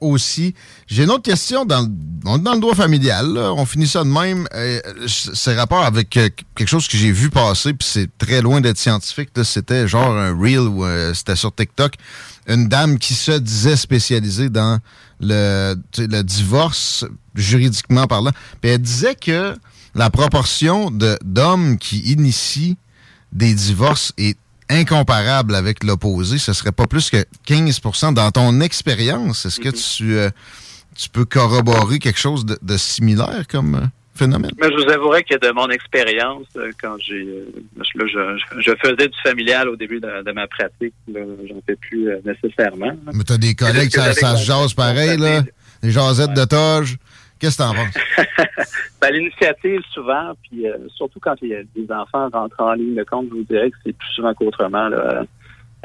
aussi. J'ai une autre question dans, dans le droit familial. là. On finit ça de même. Euh, c'est rapport avec euh, quelque chose que j'ai vu passer, puis c'est très loin d'être scientifique. C'était genre un reel euh, c'était sur TikTok. Une dame qui se disait spécialisée dans le, le divorce, juridiquement parlant. Puis elle disait que la proportion d'hommes qui initient des divorces est incomparable avec l'opposé. Ce serait pas plus que 15% Dans ton expérience, est-ce que tu, euh, tu peux corroborer quelque chose de, de similaire comme euh, phénomène? Mais je vous avouerai que de mon expérience, euh, quand j'ai, là, je, je faisais du familial au début de, de ma pratique, là, j'en fais plus nécessairement. Mais t'as des collègues, ça, ça se jase pareil, là. Des jasettes de toge. Qu'est-ce que t'en penses? Ben, L'initiative, souvent, puis euh, surtout quand il y a des enfants rentrent en ligne de compte, je vous dirais que c'est plus souvent qu'autrement là,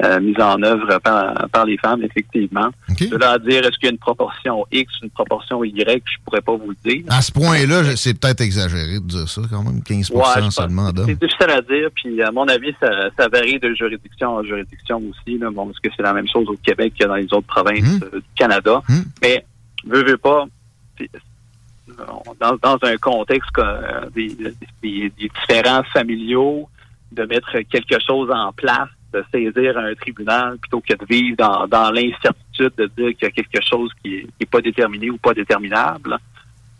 euh, mise en œuvre par, par les femmes, effectivement. De là à dire, est-ce qu'il y a une proportion X, une proportion Y, je pourrais pas vous le dire. À ce point-là, c'est peut-être exagéré de dire ça, quand même. 15 Ouais, seulement d'hommes. C'est difficile à dire, puis à mon avis, ça, ça varie de juridiction en juridiction aussi. Là. Bon, parce que c'est la même chose au Québec que dans les autres provinces Mmh. euh, du Canada. Mais, veux, veux pas, dans, dans un contexte euh, des, des- des différents familiaux, de mettre quelque chose en place, de saisir un tribunal plutôt que de vivre dans, dans l'incertitude de dire qu'il y a quelque chose qui n'est pas déterminé ou pas déterminable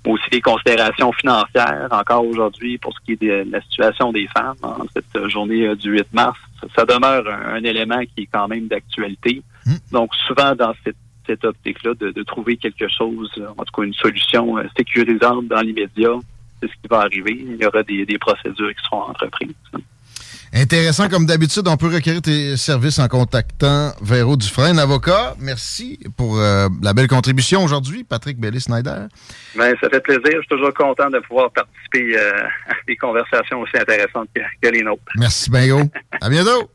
aussi des considérations financières encore aujourd'hui pour ce qui est de la situation des femmes en cette journée euh, du 8 mars. Ça, demeure un, un élément qui est quand même d'actualité. Donc souvent dans cette, cette optique-là de, de trouver quelque chose, en tout cas une solution euh, sécurisante dans l'immédiat, c'est ce qui va arriver. Il y aura des, des procédures qui seront entreprises. Intéressant, comme d'habitude, on peut requérir tes services en contactant Véro Dufresne, avocat. Merci pour euh, la belle contribution aujourd'hui, Patrick Bellis-Snyder. Ben, ça fait plaisir. Je suis toujours content de pouvoir participer euh, à des conversations aussi intéressantes que, que les nôtres. Merci, Bingo. à bientôt.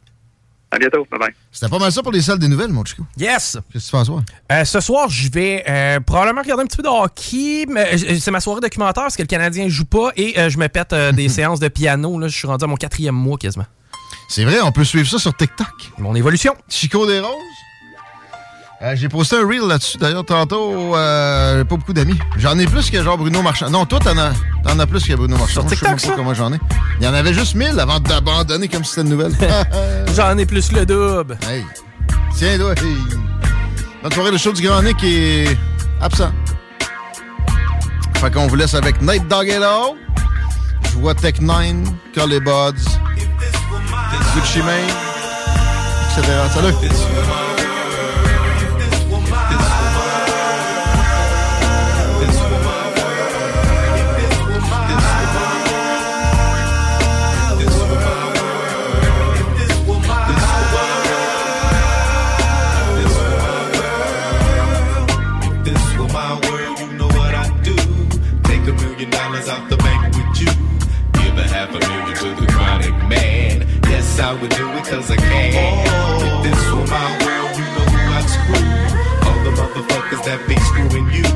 À bientôt. Bye-bye. C'était pas mal ça pour les salles des nouvelles, mon Chico. Yes! Qu'est-ce que tu fais à soir? Euh, ce soir, je vais euh, probablement regarder un petit peu de hockey. mais, euh, C'est ma soirée documentaire parce que le Canadien joue pas et euh, je me pète euh, des séances de piano. Là, je suis rendu à mon quatrième mois quasiment. C'est vrai, on peut suivre ça sur TikTok. Mon évolution. Chico des Roses. Euh, j'ai posté un reel là-dessus. D'ailleurs, tantôt, euh, j'ai pas beaucoup d'amis. J'en ai plus que genre Bruno Marchand. Non, toi, t'en as, t'en as plus que Bruno Marchand. Sur Moi, je sais TikTok, même ça? pas comment j'en ai. Il y en avait juste 1000 avant d'abandonner comme si c'était une nouvelle. J'en ai plus le double. Hey. Tiens, toi. Hey. Notre soirée, le show du Grand Nick est absent. Fait qu'on vous laisse avec Nate Doggello. Je vois Tech 9, Collie Buds, Gucci Mane, etc. Salut! I would do it cause I can. If this were my world, you know who I'd screw. All the motherfuckers that be screwing you.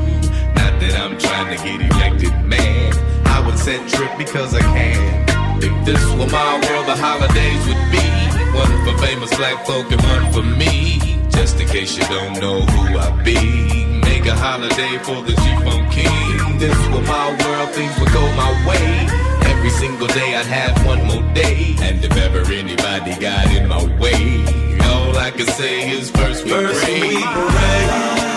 Not that I'm trying to get elected, man. I would set trip because I can. If this were my world, the holidays would be one for famous black folk and one for me. Just in case you don't know who I be, make a holiday for the G-Funk King. If this were my world, things would go my way. Single day I'd have one more day. And if ever anybody got in my way, all I can say is first we First pray. we pray.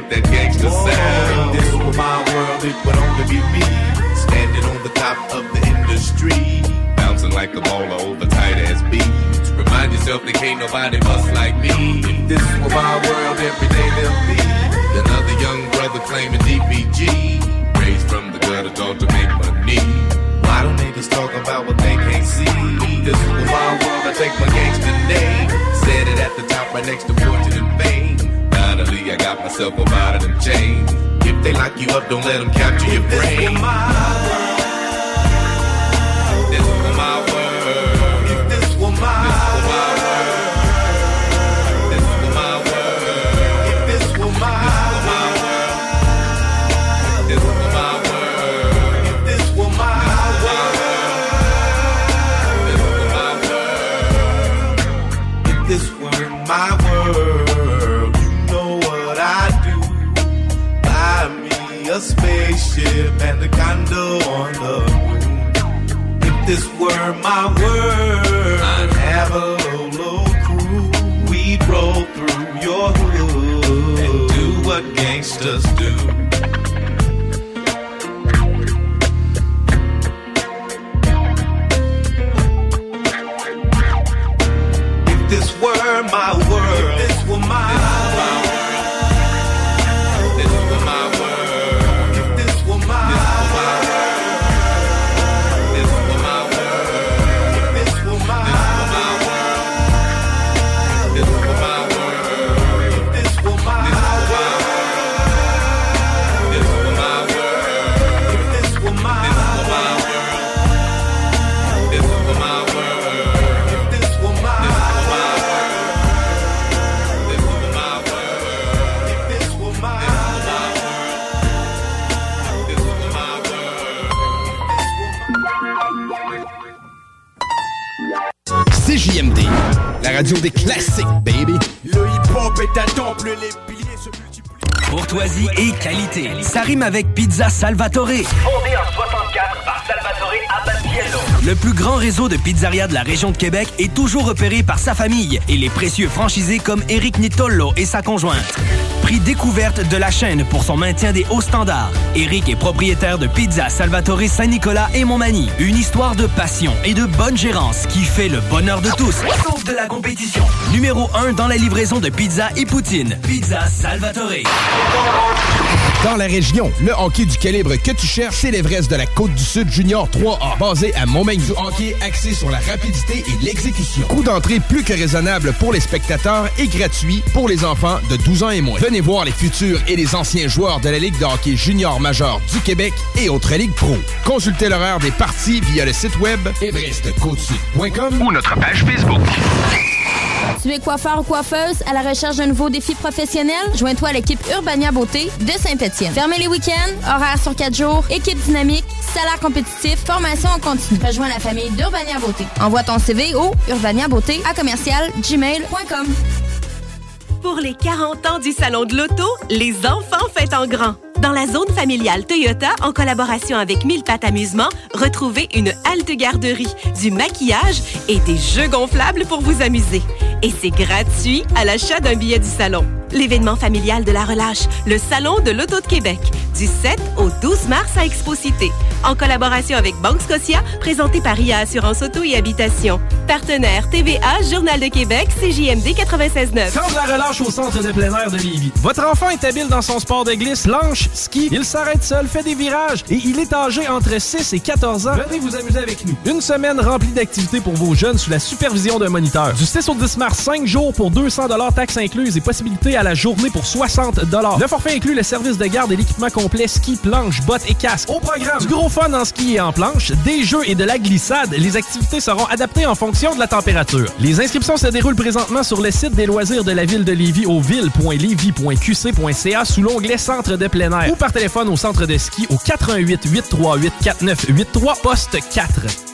Get that gangster sound? If this were my world, it would only be me. Standing on the top of the industry. Bouncing like a baller over tight ass beats. Remind yourself that can't nobody bust like me. If this were my world, every day there'll be another young brother claiming DPG. Raised from the gutter, taught to make money. Why don't niggas talk about what they can't see? This was my world, I take my gangster name. Set it at the top right next to fortune and fame. Finally, I got myself up out of them chains. They lock you up, don't let them capture your brain. This was my world. If this were my and a condo on the moon. If this were my world, I'd have a Lolo crew. We'd roll through your hood and do what gangsters do. Radio des classiques, baby. Le hip-hop est un temple, les piliers se multiplient. Courtoisie et qualité. Ça rime avec Pizza Salvatore. Fondé en 64 par Salvatore Abatiello. Le plus grand réseau de pizzerias de la région de Québec est toujours repéré par sa famille et les précieux franchisés comme Eric Nitollo et sa conjointe. Prix découverte de la chaîne pour son maintien des hauts standards. Eric est propriétaire de Pizza Salvatore Saint-Nicolas et Montmagny. Une histoire de passion et de bonne gérance qui fait le bonheur de tous, sauf de la compétition. Numéro 1 dans la livraison de pizza et poutine. Pizza Salvatore. Dans la région, le hockey du calibre que tu cherches, c'est l'Everest de la Côte-du-Sud Junior 3A. Basé à Montmagny, du hockey axé sur la rapidité et l'exécution. Coût d'entrée plus que raisonnable pour les spectateurs et gratuit pour les enfants de 12 ans et moins. Venez voir les futurs et les anciens joueurs de la Ligue de hockey junior majeur du Québec et autres ligues pro. Consultez l'horaire des parties via le site web everestcôtesud.com ou notre page Facebook. Tu es coiffeur ou coiffeuse à la recherche d'un nouveau défi professionnel? Joins-toi à l'équipe Urbania Beauté de Saint-Étienne. Fermez les week-ends, horaires sur 4 jours, équipe dynamique, salaire compétitif, formation en continu. Rejoins la famille d'Urbania Beauté. Envoie ton CV au urbaniabeauté à commercial gmail.com. Pour les 40 ans du Salon de l'Auto, les enfants fêtent en grand. Dans la zone familiale Toyota, en collaboration avec Mille Pattes Amusement, retrouvez une halte garderie, du maquillage et des jeux gonflables pour vous amuser. Et c'est gratuit à l'achat d'un billet du salon. L'événement familial de la relâche, le Salon de l'Auto de Québec, du 7 au 12 mars à Expo Cité. En collaboration avec Banque Scotia, présenté par IA Assurance Auto et Habitation. Partenaire TVA, Journal de Québec, CJMD 96.9. Quand de la relâche au centre de plein air de Lévis. Votre enfant est habile dans son sport de glisse, planche, ski. Il s'arrête seul, fait des virages et il est âgé entre 6 et 14 ans. Venez vous amuser avec nous. Une semaine remplie d'activités pour vos jeunes sous la supervision d'un moniteur. Du 6 au 10 mars, 5 jours pour 200 taxes incluses et possibilité à la journée pour 60 Le forfait inclut le service de garde et l'équipement complet ski, planche, bottes et casque. Au programme, du gros fun en ski et en planche, des jeux et de la glissade. Les activités seront adaptées en fonction de la température. Les inscriptions se déroulent présentement sur le site des loisirs de la ville de Lévis au ville.lévis.qc.ca sous l'onglet Centre de plein air ou par téléphone au centre de ski au 88 838 4983 poste 4.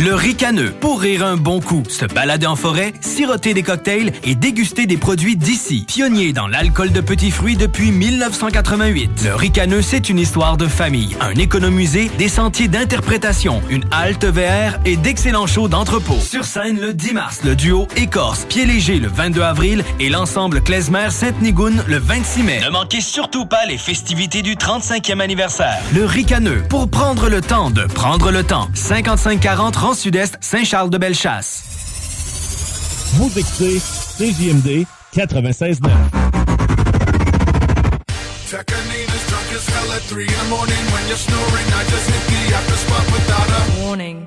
Le ricaneux, pour rire un bon coup, se balader en forêt, siroter des cocktails et déguster des produits d'ici. Pionnier dans l'alcool de petits fruits depuis 1988. Le ricaneux, c'est une histoire de famille, un économusée, des sentiers d'interprétation, une halte VR et d'excellents shows d'entrepôt. Sur scène le 10 mars, le duo Écorce, Pied Léger le 22 avril et l'ensemble Klezmer Sainte-Nigoune le 26 mai. Ne manquez surtout pas les festivités du 35e anniversaire. Le ricaneux, pour prendre le temps de prendre le temps. 5540 Sud-Est, Saint-Charles-de-Bellechasse. Vous écoutez CJMD 96.9. Warning.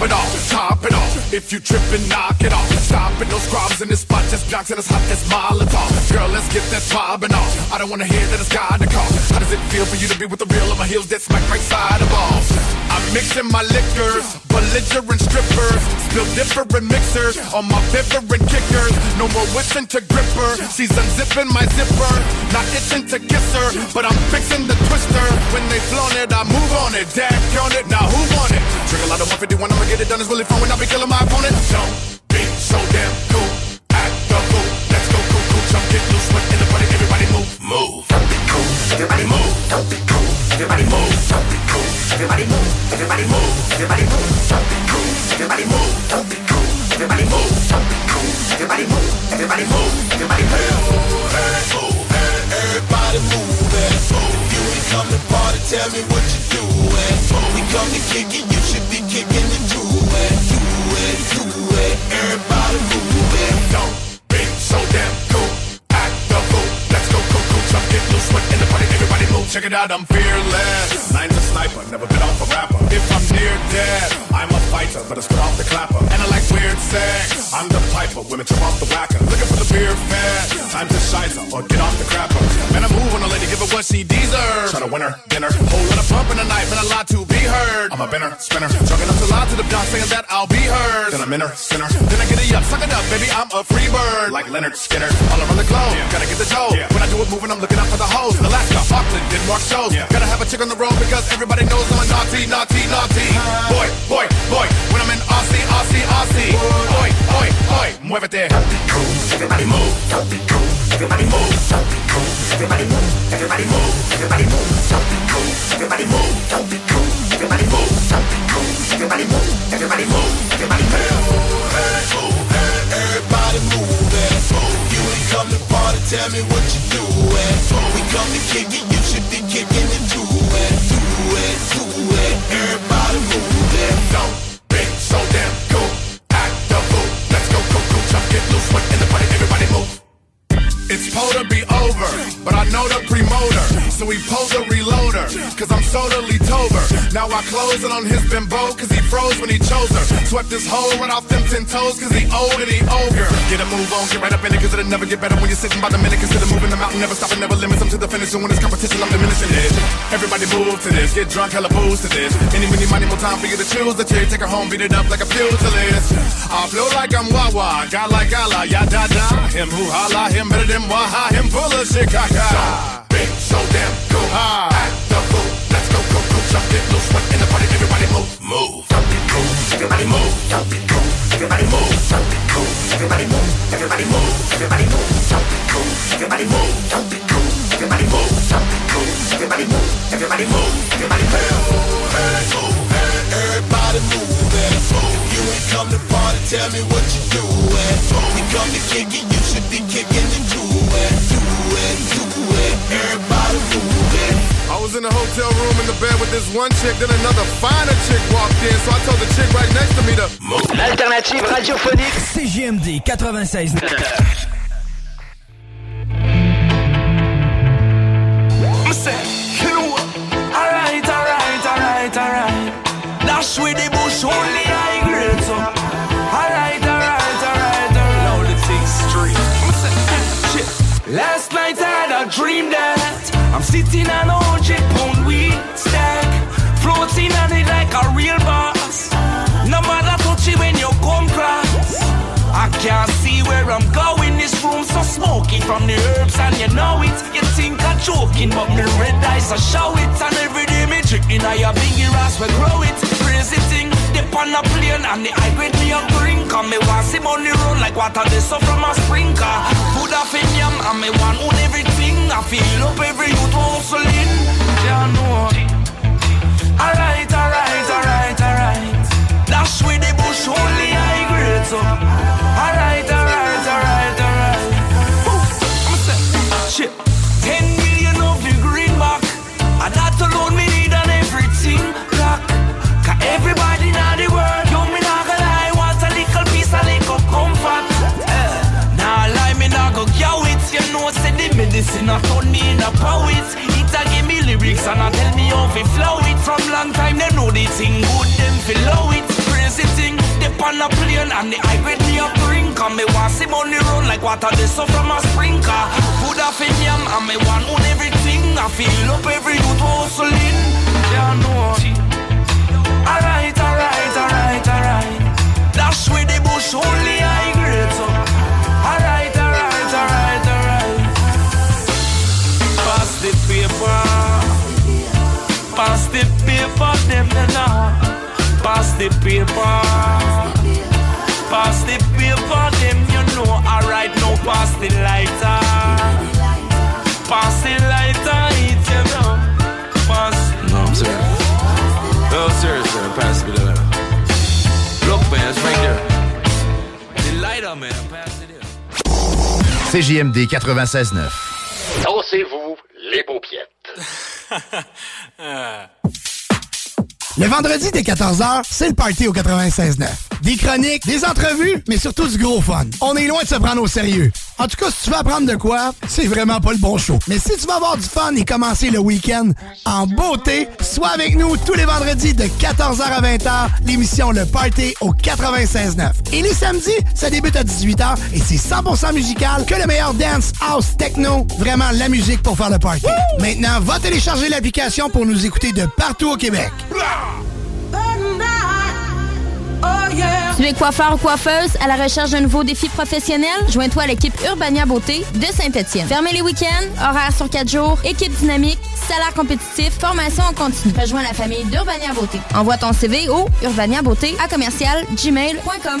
It off, top it off. If you trip and knock it off, stop it. No scrubs in this spot, just blocks and as hot as Molotov. Girl, let's get that throbbing off. I don't wanna hear that it's God to call. How does it feel for you to be with the real on my heels that smack right side of balls? I'm mixing my liquors, belligerent strippers, spill different mixers on my vibrant kickers. No more wishing to grip her. She's unzipping my zipper, not itching to kiss her, but I'm fixing the twister. When they flown it, I move on it, dad on it. Now who want it? Trigger a lot of 151, I'ma get it done. It's really fun when I be killing my opponent. Don't be so damn cool. Act the fool. Let's go cool, cool, jump, get loose, sweat in the party. Everybody move, move. Don't be cool. Everybody move. Don't be cool. Everybody move. Don't be cool. Everybody move. Everybody move. Everybody move. Don't be cool. Everybody move. Don't be cool. Everybody move. Don't be cool. Everybody move. Everybody move. Everybody move. Everybody move it. You ain't come party, tell me what you doing. Come to kick it, you should be kicking it to it. Do it, do it. Everybody move it. Don't be so damn cool. Act the fool. Let's go cool, cool, jump, get loose, sweat in the party. Everybody move. Check it out, I'm fearless. Nine's a sniper, never been off a rapper. If I'm near dead, I'm a fighter, but I spit off the clapper. Sex. I'm the piper, women jump off the whacker. Looking for the beer fat. Time to shizer or get off the crapper. Man, I move on a lady, give her what she deserves. Try to win her, dinner. Whole lot of bump in the night, man, a lot to be heard. I'm a binner, spinner. Drunk enough the lie to the dog, saying that I'll be heard. Then I'm in her, sinner. Then I get it up, suck it up, baby, I'm a free bird. Like Leonard Skinner, all around the globe. Gotta get the dough. When I do it moving, I'm looking out for the hoes. Alaska, Auckland, Denmark shows. Gotta have a chick on the road because everybody knows I'm a naughty, naughty, naughty. Uh-huh. Boy, boy, boy. When I'm in Aussie, Aussie, Aussie hoy, hoy, hoy, muévete. Everybody move, something cool. Everybody move, something cool. Everybody move, everybody move, everybody move, something cool. Everybody move, something cool. Everybody move, something cool. Everybody move, everybody move, everybody move. Everybody move, everybody move. do, asshole. Be everybody move, so damn cool shop, get loose, work in the body. everybody move. It's supposed to be over, but I know the promoter, so we pulled the reloader, cause I'm totally tober. Now I close it on his bimbo, cause he froze when he chose her. Swept this hole right off them ten toes, cause he old and he ogre. Get a move on, get right up in it, cause it'll never get better when you're sitting by the minute. Consider moving the mountain, never stopping, never limits. I'm to the finish, and when it's competition, I'm diminishing it. Everybody move to this, get drunk, hella booze to this. Any, many, money, more time for you to choose the chick. Take her home, beat it up like a pugilist. I flow like I'm Wawa, got like Gala, ya da da. Him who holla, him better than Waha, him full of shit, caca. Big, so damn cool. Act the fool. Let's go, go, go, jump, get loose, sweat in the party, everybody move, move. Don't be cool, everybody move. Don't be cool, everybody move. Don't be cool, everybody move. Everybody move, everybody move. Don't be cool, everybody move. Don't be cool, everybody move. Don't be cool, everybody move. Everybody move, everybody move. Everybody move it. You ain't come to party, tell me what you doing. We come to kick it, you should be kicking it to it. Do it, do it. Everybody move it. I was in a hotel room in the bed with this one chick, then another finer chick walked in, so I told the chick right next to me to move. L'alternative radiophonique CGMD 96. Real boss. No matter touch it when you come cross. I can't see where I'm going. This room so smoky from the herbs, and you know it. You think I'm joking, but me red eyes I show it. And every day me chicken I a biggie ass we grow it. Crazy thing, the on a plane and the high grade me a bring Cause me want see money run like water they so from a sprinkler Food off in yam and me want own everything I feel up every youth hustling Yeah, Alright, alright, alright, alright Dash with the bush only high grade so Alright, alright, alright, alright I'ma say, shit 10 million of the greenback And that alone me need on everything Clock Cause everybody now the world Yo, me not gonna lie Want a little piece, a little comfort eh. Nah lie, me not go cow it You know, say the medicine a turn me in a poet It a give me lyrics and a tell me how to flow it From long time, they know the thing good, them feel low it on a plane and the grade me a Cause me want see money run like water they so from a sprinkler. Food off in yam and me want own everything. I feel up every youth hustling. Yeah, know. Alright, alright, alright, alright. Dash with the bush only high grade so Alright, alright, alright, alright. Pass the paper. Pass the paper, them now Pass the paper Pass the paper, them you know Alright, now pass the lighter Pass the lighter, it you know Pass No, I'm serious. No, seriously, pass the lighter. Look, man, it's right there. The lighter, man, pass it here. CJMD 96.9. Dansez-vous les paupiètes. Le vendredi dès 14h, c'est le party au 96.9. Des chroniques, des entrevues, mais surtout du gros fun. On est loin de se prendre au sérieux. En tout cas, si tu veux apprendre de quoi, c'est vraiment pas le bon show. Mais si tu veux avoir du fun et commencer le week-end en beauté, sois avec nous tous les vendredis de 14h à 20h, l'émission Le Party au 96.9. Et les samedis, ça débute à 18h et c'est 100% musical que le meilleur dance, house, techno, vraiment la musique pour faire le party. Maintenant, va télécharger l'application pour nous écouter de partout au Québec. Tu es coiffeur ou coiffeuse à la recherche d'un nouveau défi professionnel? Joins-toi à l'équipe Urbania Beauté de Saint-Étienne. Fermez les week-ends, horaires sur 4 jours, équipe dynamique, salaire compétitif, formation en continu. Rejoins la famille d'Urbania Beauté. Envoie ton CV au urbaniabeauté à commercial gmail.com.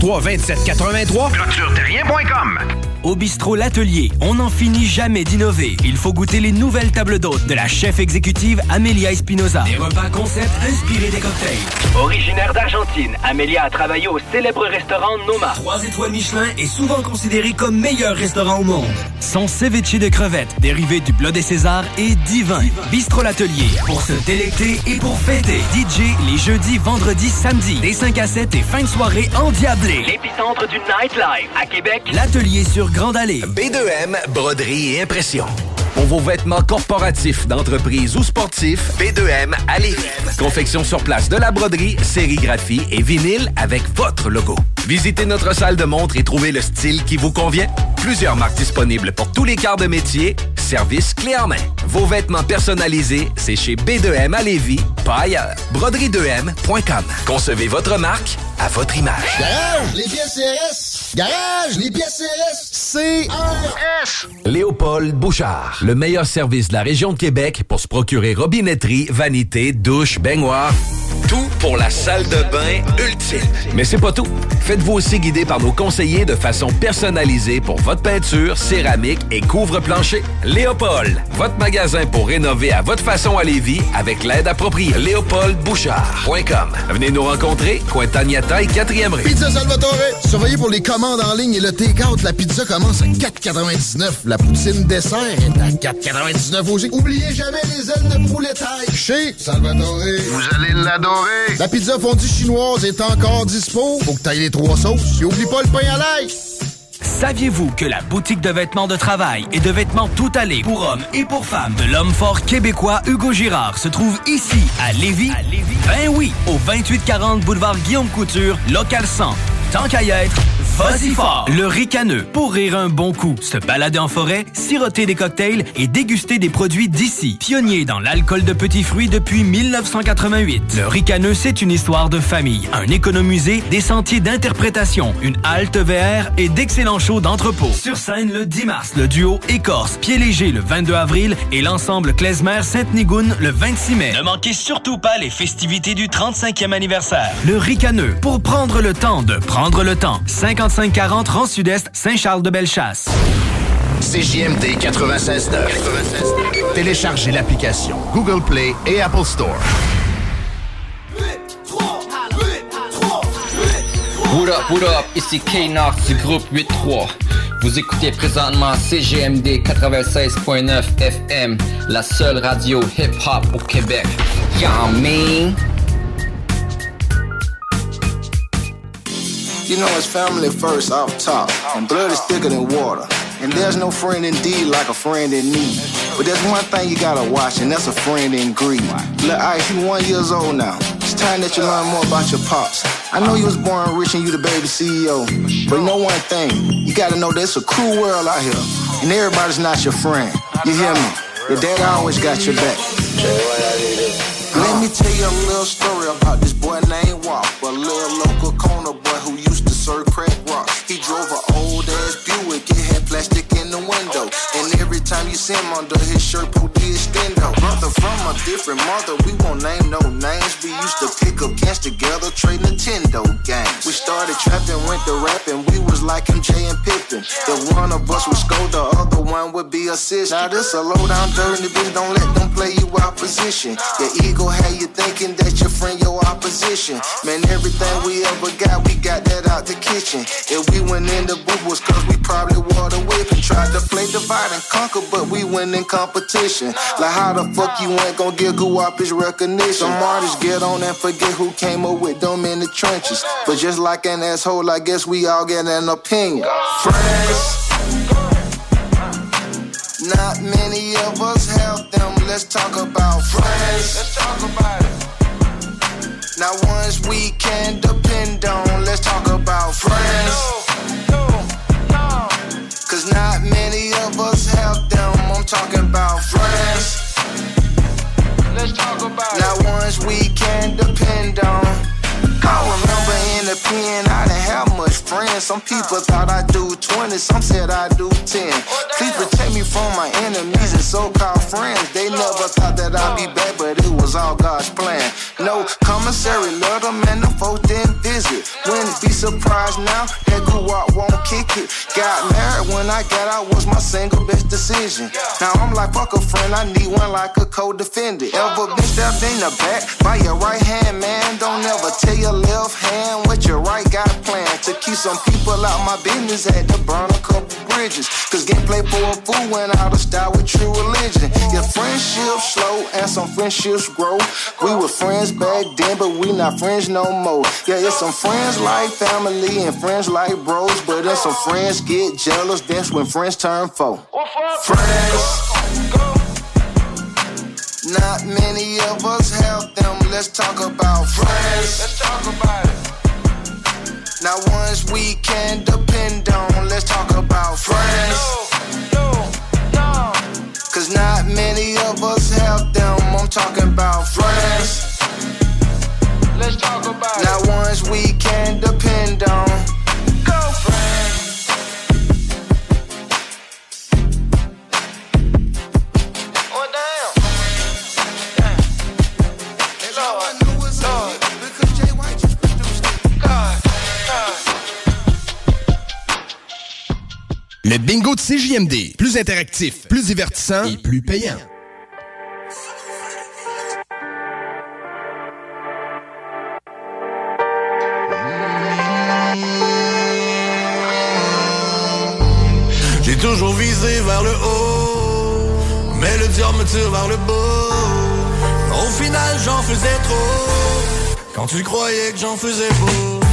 473 2783 clôtureterrien.com Au bistrot L'Atelier, on n'en finit jamais d'innover. Il faut goûter les nouvelles tables d'hôtes de la chef exécutive Amelia Espinoza. Des repas concept inspirés des cocktails. Originaire d'Argentine, Amélia a travaillé au célèbre restaurant Noma. Trois étoiles Michelin est souvent considéré comme meilleur restaurant au monde. Son ceviche de crevettes, dérivé du bleu des Césars, est divin. Bistrot L'Atelier, pour se délecter et pour fêter. DJ les jeudis, vendredis, samedis, des 5 à 7 et fin de soirée endiablée. L'épicentre du nightlife à Québec. L'Atelier sur Grande Allée. B2M, broderie et impression. Pour vos vêtements corporatifs, d'entreprise ou sportifs, B2M à Lévis. Confection sur place de la broderie, sérigraphie et vinyle avec votre logo. Visitez notre salle de montre et trouvez le style qui vous convient. Plusieurs marques disponibles pour tous les quarts de métier. Service clé en main. Vos vêtements personnalisés, c'est chez B2M à Lévis, pas ailleurs. Broderie2M.com. Concevez votre marque à votre image. Garage, les pièces CRS. Garage, les pièces CRS. CRS. Léopold Bouchard, le meilleur service de la région de Québec pour se procurer robinetterie, vanité, douche, baignoire. Tout pour la salle de bain ultime. Mais c'est pas tout. Faites-vous aussi guider par nos conseillers de façon personnalisée pour votre peinture, céramique et couvre-plancher. Léopold, votre magasin pour rénover à votre façon à Lévis avec l'aide appropriée. LéopoldBouchard.com. Venez nous rencontrer, Cointagnata et 4e rue. Pizza Salvatore. Surveillez pour les commandes en ligne et le take-out. La pizza commence à 4,99. La poutine dessert est à 4,99 aussi. Oubliez jamais les ailes de poulet taille. Chez Salvatore. Vous allez La pizza fondue chinoise est encore dispo. Faut que t'ailles les trois sauces. Et oublie pas le pain à l'ail. Saviez-vous que la boutique de vêtements de travail et de vêtements tout allés pour hommes et pour femmes de l'homme fort québécois Hugo Girard se trouve ici à Lévis? Ben oui, au 2840 boulevard Guillaume Couture, local 100. Tant qu'à y être, vas-y fort! Le ricaneux, pour rire un bon coup, se balader en forêt, siroter des cocktails et déguster des produits d'ici. Pionnier dans l'alcool de petits fruits depuis 1988. Le ricaneux, c'est une histoire de famille, un économusée, des sentiers d'interprétation, une halte VR et d'excellents shows d'entrepôt. Sur scène le 10 mars, le duo Écorce, Pied Léger le 22 avril et l'ensemble Klezmer Sainte-Nigoune le 26 mai. Ne manquez surtout pas les festivités du 35e anniversaire. Le ricaneux, pour prendre le temps de prendre le temps. 5540 rang Sud-Est, Saint-Charles-de-Bellechasse. CJMD 96.9. Téléchargez l'application Google Play et Apple Store. What up, what up, ici K-Nox du groupe 8-3. Vous écoutez présentement CGMD 96.9 FM, la seule radio hip-hop au Québec. Y'all mean? You know it's family first off top, and blood is thicker than water. And there's no friend indeed like a friend in need. But there's one thing you gotta watch, and that's a friend in greed. Look, Ice, you one years old now. It's time that you learn more about your pops. I know you was born rich and you the baby CEO, but know one thing, you gotta know there's a cruel world out here, and everybody's not your friend. You hear me? Your dad always got your back. Let me tell you a little story about this Different mother, we won't name no names. We used to pick up cans together, trade Nintendo games. We started trapping, went to rapping, we was like MJ and Pippin. If one of us would score, the other one would be assist. Now this a low down dirty bitch, don't let them play you opposition. position. Your ego had you thinking that your friend your opposition. Man, everything we ever got, we got that out the kitchen. If we went in the booth was cause we probably wore the whip and tried to play divide and conquer, but we win in competition. Like how the fuck you ain't gonna get goo up his recognition? Some artists get on and forget who came up with them in the trenches. But just like an asshole, I guess we all get an opinion. Friends. Not many of us have them. Let's talk about friends. Let's talk about it. Now ones we can depend on. Let's talk about friends. Cause not many of us have them. I'm talking about friends. Let's talk about now ones we can depend on. I remember in the pen, I didn't have much friends. Some people thought I do 20, some said I do 10. Please protect me from my enemies and so-called friends. They never thought that I'd be back, but it was all God's plan. No commissary, love them and the folks didn't visit. Wouldn't be surprised now that grew up won't kick it. Got married I got out was my single best decision. Now I'm like, fuck a friend, I need one like a co-defendant. Ever been stabbed in the back by your right hand, man? Don't ever tell your left hand what your right got planned. To keep some people out my business, had to burn a couple bridges. Cause gameplay for a fool went out of style with true religion. Your friendships slow and some friendships grow. We were friends back then, but we not friends no more. Yeah, it's some friends like family and friends like bros, but then some friends get jealous. That's when friends turn foe. Friends. Not many of us have them. Let's talk about friends. Let's talk about it. Now ones we can depend on. Let's talk about friends. Cause not many of us have them. I'm talking about friends. Let's talk about now ones we can depend on. Le bingo de CJMD. Plus interactif, plus divertissant et plus payant. J'ai toujours visé vers le haut, mais le diable me tire vers le bas. Au final, j'en faisais trop, quand tu croyais que j'en faisais beau.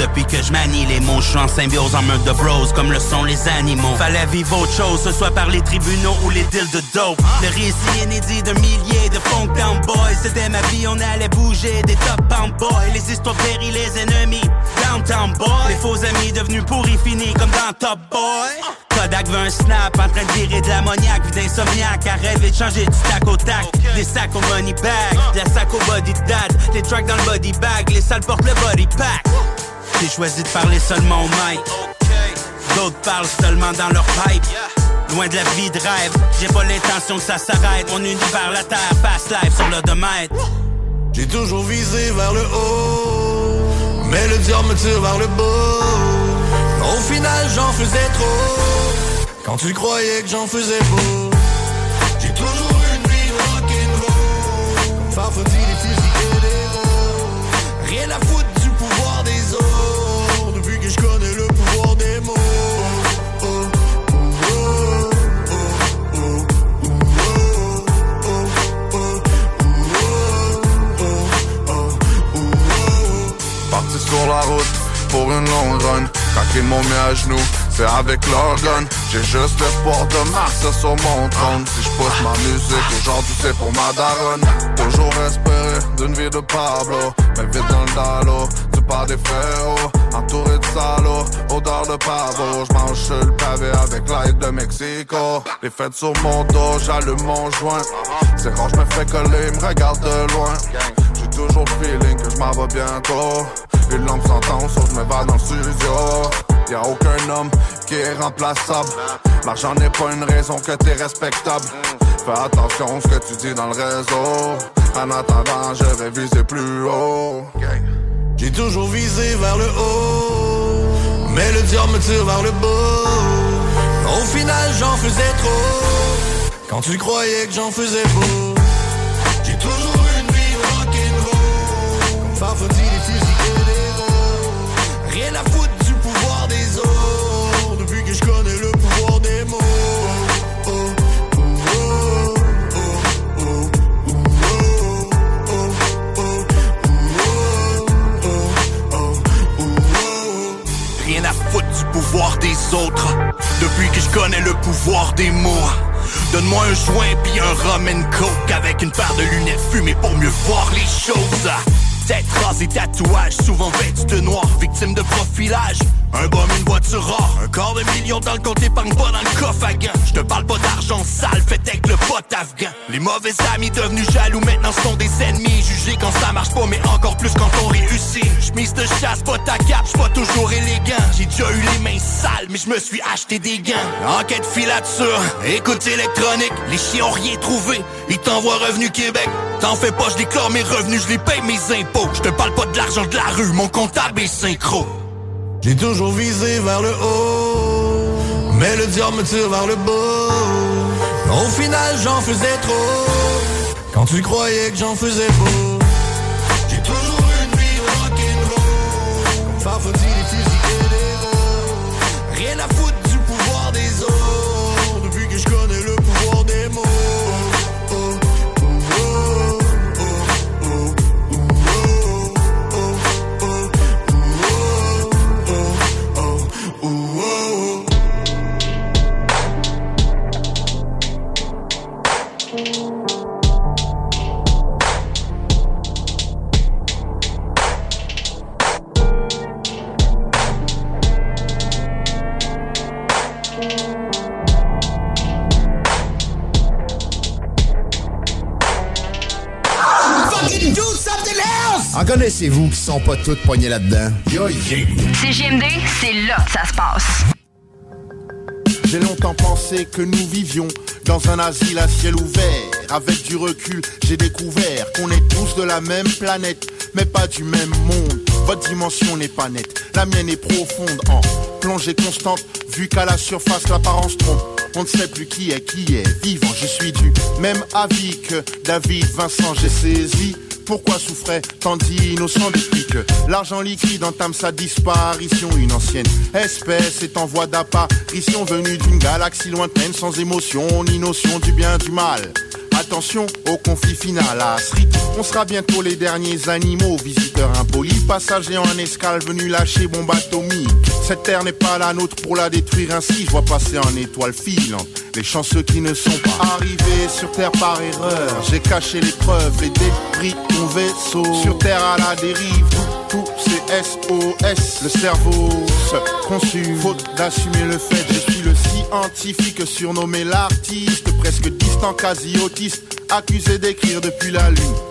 Depuis que je manie les mots. Je suis en symbiose en mode de bros comme le sont les animaux. Fallait vivre autre chose, ce soit par les tribunaux ou les deals de dope. Le récit inédit de milliers de funk down boys. C'était ma vie, on allait bouger des top pound boys. Les histoires péris, les ennemis. Downtown boy. Les faux amis devenus pourris finis comme dans Top Boy. Kodak veut un snap en train de virer de l'ammoniaque, vie d'insomniaque, à rêver de changer du tac au tac. Des sacs au money bag, de la sac au body dad, les tracks dans le body bag, les salles portent le body pack. J'ai choisi de parler seulement au mic. D'autres parlent seulement dans leur pipe. Loin de la vie de rêve, j'ai pas l'intention que ça s'arrête. Mon univers, la terre, fast life sur l'odomètre. J'ai toujours visé vers le haut, mais le diable me tire vers le bas. Au final, j'en faisais trop. Quand tu croyais que j'en faisais beau, j'ai toujours une vie rock'n'roll. Comme parfois dit les fusils sur la route pour une longue run. Quand ils m'ont mis à genoux, c'est avec leur gun. J'ai juste l'espoir de marcher sur mon trône. Si je pousse ma musique, aujourd'hui c'est pour ma daronne. Toujours espérer d'une vie de Pablo. Mais vite dans le dallo, tu pas des frérots. Entouré de salauds, odeur de pavot. J'mange sur le pavé avec l'aide de Mexico. Les fêtes sur mon dos, j'allume mon joint. C'est quand je me fais coller, me regarde de loin toujours le feeling que je m'en vais bientôt. Une lampe s'entend, sauf je me bats dans le studio. Y'a aucun homme qui est remplaçable. L'argent n'est pas une raison que t'es respectable. Fais attention à ce que tu dis dans le réseau. En attendant, je vais viser plus haut. J'ai toujours visé vers le haut, mais le diable me tire vers le bas. Au final, j'en faisais trop. Quand tu croyais que j'en faisais beau, j'ai toujours parfois dit les fusils des. Rien à foutre du pouvoir des autres. Depuis que je connais le pouvoir des mots. Rien à foutre du pouvoir des autres Depuis que je connais le pouvoir des mots Donne-moi un joint puis un rum and coke Avec une paire de lunettes fumées pour mieux voir les choses Tête rasée, tatouage, souvent vêtu de noir Victime de profilage un bum, une voiture rare, un quart de million dans le compte épargne pas dans le coffre à gants. Je te parle pas d'argent sale, fait avec le pote afghan. Les mauvais amis devenus jaloux maintenant sont des ennemis. Jugés quand ça marche pas, mais encore plus quand on réussit. J'mise de chasse, pas ta cape, j'suis pas toujours élégant. J'ai déjà eu les mains sales, mais je me suis acheté des gants. Enquête filature, écoute électronique, les chiens ont rien trouvé. Ils t'envoient Revenu Québec. T'en fais pas, je déclare mes revenus, je les paye mes impôts. Je te parle pas de l'argent de la rue, mon comptable est synchro. J'ai toujours visé vers le haut, mais le diable me tire vers le bas. Au final, j'en faisais trop. Quand tu croyais que j'en faisais beau, connaissez-vous qui sont pas toutes poignées là-dedans? Yo, CGMD, c'est là que ça se passe. J'ai longtemps pensé que nous vivions dans un asile à ciel ouvert. Avec du recul, j'ai découvert qu'on est tous de la même planète, mais pas du même monde. Votre dimension n'est pas nette, la mienne est profonde en plongée constante, vu qu'à la surface l'apparence trompe. On ne sait plus qui est qui est vivant. Je suis du même avis que David Vincent. J'ai saisi pourquoi souffrait tant d'innocents que l'argent liquide entame sa disparition Une ancienne espèce est en voie d'apparition Venue d'une galaxie lointaine sans émotion ni notion du bien du mal Attention au conflit final à Asri. On sera bientôt les derniers animaux, visiteurs impolis, passagers en escale venus lâcher bombe atomique. Cette terre n'est pas la nôtre pour la détruire ainsi. Je vois passer en étoile filante les chanceux qui ne sont pas arrivés sur terre par erreur. J'ai caché les preuves, les débris mon vaisseau. Sur terre à la dérive, tout, tout c'est SOS. Le cerveau se consume, faute d'assumer le fait. Je suis le scientifique surnommé l'artiste, presque distant, quasi autiste, accusé d'écrire depuis la lune.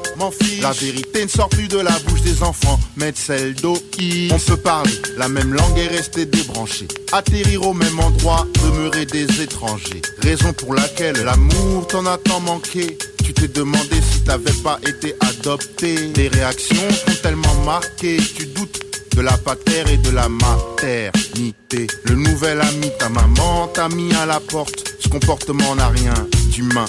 La vérité ne sort plus de la bouche des enfants, mais celle d'OI. On peut parler, la même langue est restée débranchée. Atterrir au même endroit, demeurer des étrangers. Raison pour laquelle l'amour t'en a tant manqué. Tu t'es demandé si t'avais pas été adopté. Les réactions sont tellement marquées, tu doutes de la patère et de la maternité. Le nouvel ami, ta maman t'a mis à la porte. Ce comportement n'a rien d'humain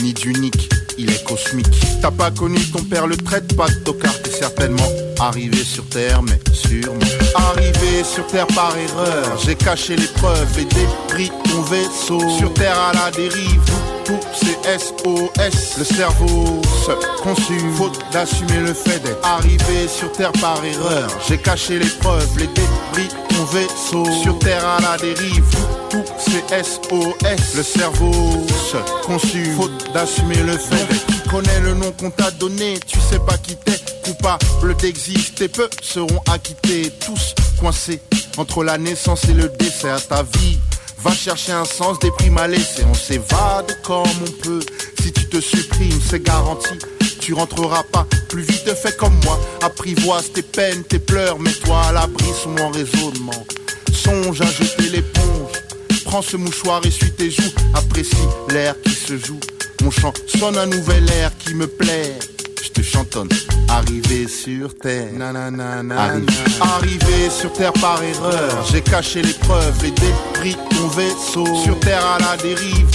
ni d'unique, il est cosmique. T'as pas connu ton père, le traite pas de tocard, t'es certainement arrivé sur terre, mais sûrement arrivé sur terre par erreur. J'ai caché les preuves et débris ton vaisseau. Sur terre à la dérive, tout c'est SOS. Le cerveau se consume, faute d'assumer le fait d'être arrivé sur terre par erreur. J'ai caché les preuves, les débris ton vaisseau. Sur terre à la dérive, tout c'est SOS. Le cerveau se consume, faute d'assumer le fait d'être. Tu connais le nom qu'on t'a donné, tu sais pas qui t'es coupable d'exister. Peu seront acquittés, tous coincés entre la naissance et le décès à ta vie. Va chercher un sens des primes à laisser, on s'évade comme on peut. Si tu te supprimes, c'est garanti. Tu rentreras pas plus vite, fais comme moi. Apprivoise tes peines, tes pleurs, mets-toi à l'abri sous mon raisonnement. Songe à jeter l'éponge. Prends ce mouchoir, essuie tes joues. Apprécie l'air qui se joue. Mon chant sonne un nouvel air qui me plaît. Je te chantonne. Arrivé sur terre. Arri- Arrivé sur terre par erreur. J'ai caché les preuves, les débris de ton vaisseau. Sur terre à la dérive.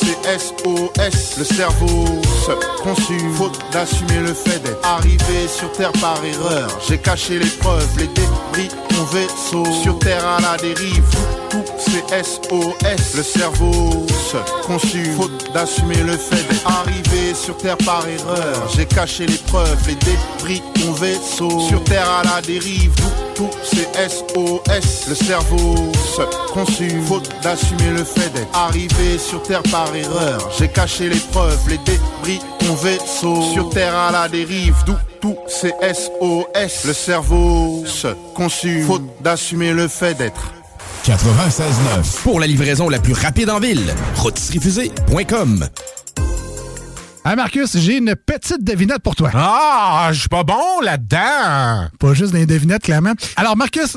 C'est SOS. Le cerveau se consume. Faute d'assumer le fait d'être arrivé sur terre par erreur. J'ai caché les preuves, les débris ton vaisseau. Sur terre à la dérive. Tout, c'est SOS. Le cerveau se consume. Faute d'assumer le fait d'être arrivé sur terre par erreur. J'ai caché les preuves, les débris ton vaisseau. Sur terre à la dérive. Tout, tout c'est SOS. Le cerveau se consume. Faute d'assumer le fait d'être arrivé sur terre par erreur. J'ai caché les preuves, les débris ton vaisseau. Sur terre à la dérive. D'où tout c'est SOS. Le cerveau se consume. Faute d'assumer le fait d'être 96.9. Pour la livraison la plus rapide en ville, rôtisseriefusée.com. Hey Marcus, j'ai une petite devinette pour toi. Ah, je suis pas bon là-dedans. Pas juste des devinettes, clairement. Alors Marcus,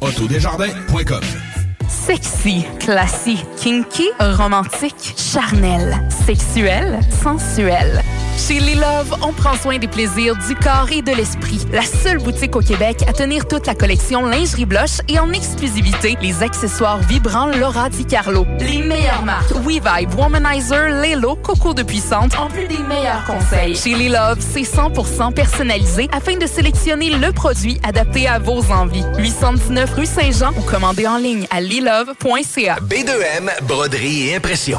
Autodesjardins.com. Sexy, classique, kinky, romantique, charnel, sexuel, sensuel. Chez Les Love, on prend soin des plaisirs du corps et de l'esprit. La seule boutique au Québec à tenir toute la collection lingerie blush et en exclusivité les accessoires vibrants Laura Di Carlo. Les meilleures marques WeVibe, Womanizer, Lelo, Coco de Puissante, en plus des meilleurs conseils. Chez Les Love, c'est 100% personnalisé afin de sélectionner le produit adapté à vos envies. 819 rue Saint-Jean ou commandez en ligne à lilove.ca. B2M, broderie et impression.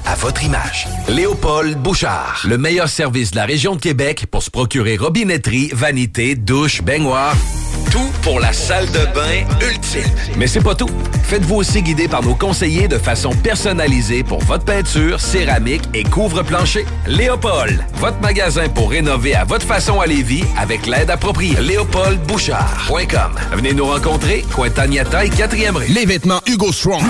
à votre image. Léopold Bouchard. Le meilleur service de la région de Québec pour se procurer robinetterie, vanité, douche, baignoire. Tout pour la salle de bain ultime. Mais c'est pas tout. Faites-vous aussi guider par nos conseillers de façon personnalisée pour votre peinture, céramique et couvre-plancher. Léopold, votre magasin pour rénover à votre façon à Lévis avec l'aide appropriée. LéopoldBouchard.com. Venez nous rencontrer, Cointagnata et 4e rue. Les vêtements Hugo Strong.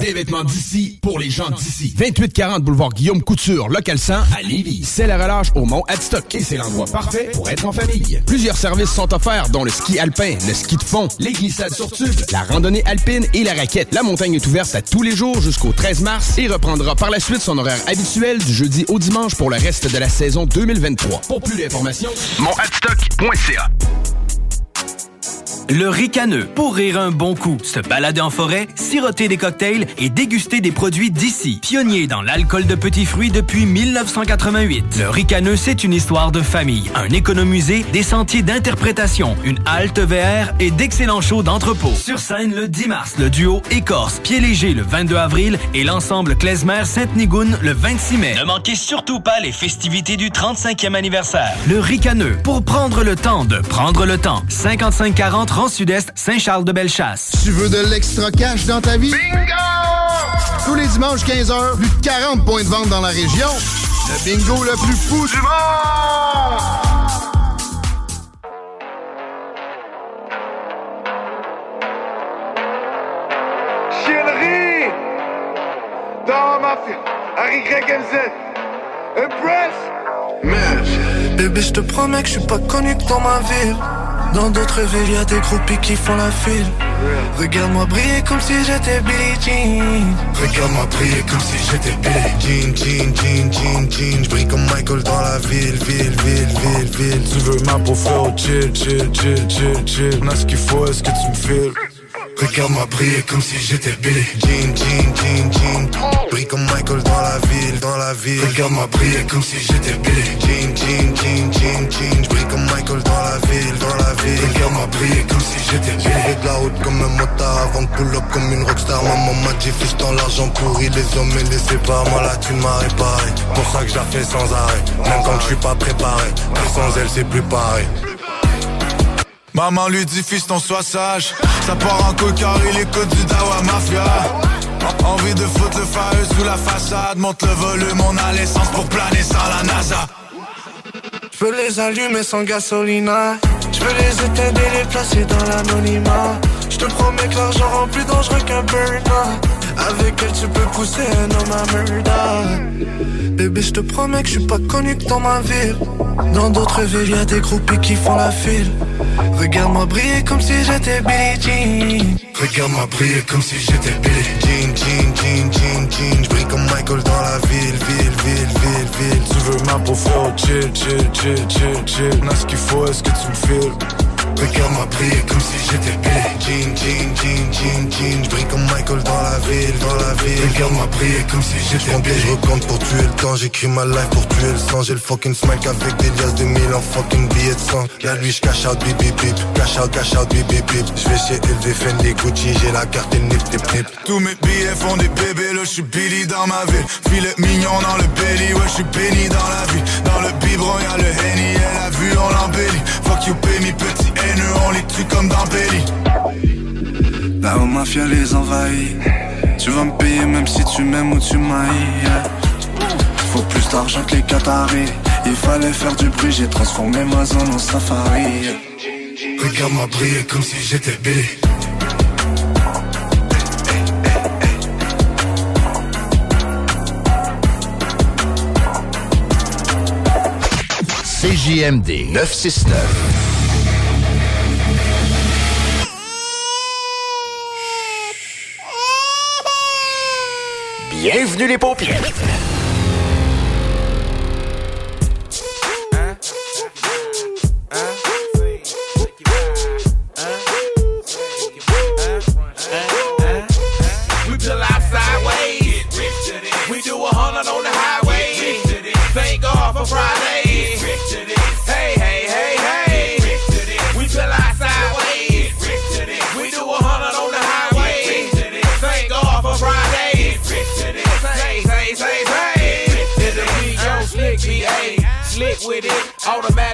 Des vêtements d'ici pour les gens d'ici. 2840 boulevard Guillaume Couture, local 100 à Lévis. C'est la relâche au Mont Adstock et c'est l'endroit parfait pour être en famille. Plusieurs services sont offerts dont le ski alpin, le ski de fond, les glissades sur tube, la randonnée alpine et la raquette. La montagne est ouverte à tous les jours jusqu'au 13 mars et reprendra par la suite son horaire habituel du jeudi au dimanche pour le reste de la saison 2023. Pour plus d'informations, monadstock.ca le ricaneux, pour rire un bon coup, se balader en forêt, siroter des cocktails et déguster des produits d'ici. Pionnier dans l'alcool de petits fruits depuis 1988. Le ricaneux, c'est une histoire de famille, un économusée, des sentiers d'interprétation, une halte VR et d'excellents shows d'entrepôt. Sur scène le 10 mars, le duo Écorce, Pied Léger le 22 avril et l'ensemble Klezmer Sainte-Nigoune le 26 mai. Ne manquez surtout pas les festivités du 35e anniversaire. Le ricaneux, pour prendre le temps de prendre le temps. 5540 Rang Sud-Est, Saint-Charles-de-Bellechasse. Tu veux de l'extra cash dans ta vie? Bingo! Tous les dimanches 15h, plus de 40 points de vente dans la région. Le bingo le plus fou du monde! Dans ma file, Harry MZ. Impress! Mais, bébé, je te promets que je suis pas connu que dans ma ville. Dans d'autres villes, y'a des groupies qui font la file. Regarde-moi briller comme si j'étais Billie Jean. Regarde-moi briller comme si j'étais Billie Jean, Jean, Jean, Jean, Jean. J'brille comme Michael dans la ville, ville, ville, ville, ville. Tu veux ma peau, frère, chill, chill, chill, chill, chill. On a ce qu'il faut, est-ce que tu me files? Regarde-moi briller comme si j'étais Billy Jean, Jean, Jean, Jean. Brille comme Michael dans la ville, dans la ville. Regarde-moi briller comme si j'étais Billy Jean, Jean, Jean, Jean, Jean. J'brille comme Michael dans la ville, dans la ville. Regarde-moi briller comme si j'étais Billy. J'ai de la route comme un motard avant de pull up comme une rockstar. Maman m'a dit fiche dans l'argent pourri Les hommes et les séparent, moi la thune m'a réparé. Pour ça que je la fais sans arrêt. Même quand je suis pas préparé. Car sans elle c'est plus pareil Maman lui dit fils ton sois sage. Ça part en car il écoute du Dawa Mafia. Envie de foutre le feu sous la façade. Monte le volume, on a l'essence pour planer sans la NASA. Je peux les allumer sans gasolina. Je peux les éteindre et les placer dans l'anonymat. Je te promets que l'argent rend plus dangereux qu'un burner avec elle tu peux pousser un homme à murder. Bébé je te promets que je suis pas connu que dans ma ville. Dans d'autres villes y'a des groupies qui font la file Regarde-moi briller comme si j'étais Billie Jean. Regarde-moi briller comme si j'étais Billie Jean, Jean, Jean, Jean, Jean. J'brille comme Michael dans la ville, ville, ville, ville, ville. Tu veux ma peau frère, chill, chill, chill, chill, chill. On a ce qu'il faut, est-ce que tu me files? Regarde-moi briller comme si j'étais Billy Jean, Jean, Jean, Jean, Jean J'brille comme Michael dans la ville, dans la ville. Regarde-moi briller comme si j'étais Billy Je recompte pour tuer le temps, j'écris ma life pour tuer le sang. J'ai le fucking smile avec des liasses de mille en fucking billets de sang. La nuit j'cash out, bip bip bip. Cash out, cash out, bip bip bip. J'vais chez LV, Fendi, Gucci J'ai la carte et nip, nip, nip. Tous mes billets font des bébés, là j'suis Billy dans ma ville. Filet mignon dans le belly, ouais j'suis béni dans la vie. Dans le biberon y'a le Henny, elle a vu on l'embellit. Fuck you pay me petit haineux, on les tue comme dans Belly La haut mafia les envahit Tu vas me payer même si tu m'aimes ou tu m'haïs yeah. Faut plus d'argent que les Qataris Il fallait faire du bruit, j'ai transformé ma zone en safari yeah. Regarde-moi briller comme si j'étais Billy CJMD 969. Bienvenue les paupières. We do a hundred on the highway. Thank God for Friday.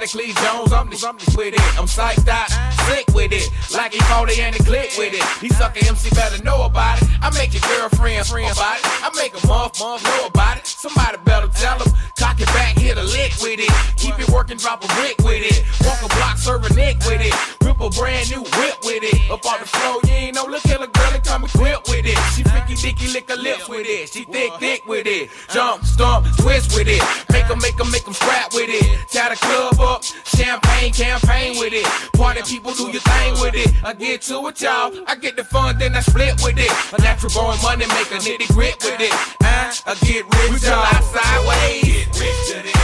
Automatically Jones, I'm the sh- with it. I'm psyched out, sick with it. Like he called it and the click with it. He sucker MC better know about it. I make your girlfriend friend about it. I make a month, month know about it. Somebody better tell him. Cock it back, hit a lick with it. Keep it working, drop a brick with it. Walk a block, serve a nick with it. Rip a brand new whip with it. Up on the floor, you ain't no look killer girl and come equipped with it. She freaky dicky lick her lips with it. She thick, thick with it. Jump, stomp, twist with it. Make 'em, make 'em, make 'em scrap with it. Tie the club up, champagne campaign with it. Party people do your thing with it. I get to it, y'all. I get the fun, then I split with it. A natural born money maker, nitty grit with it. Uh, I get rich, y'all. Sideways.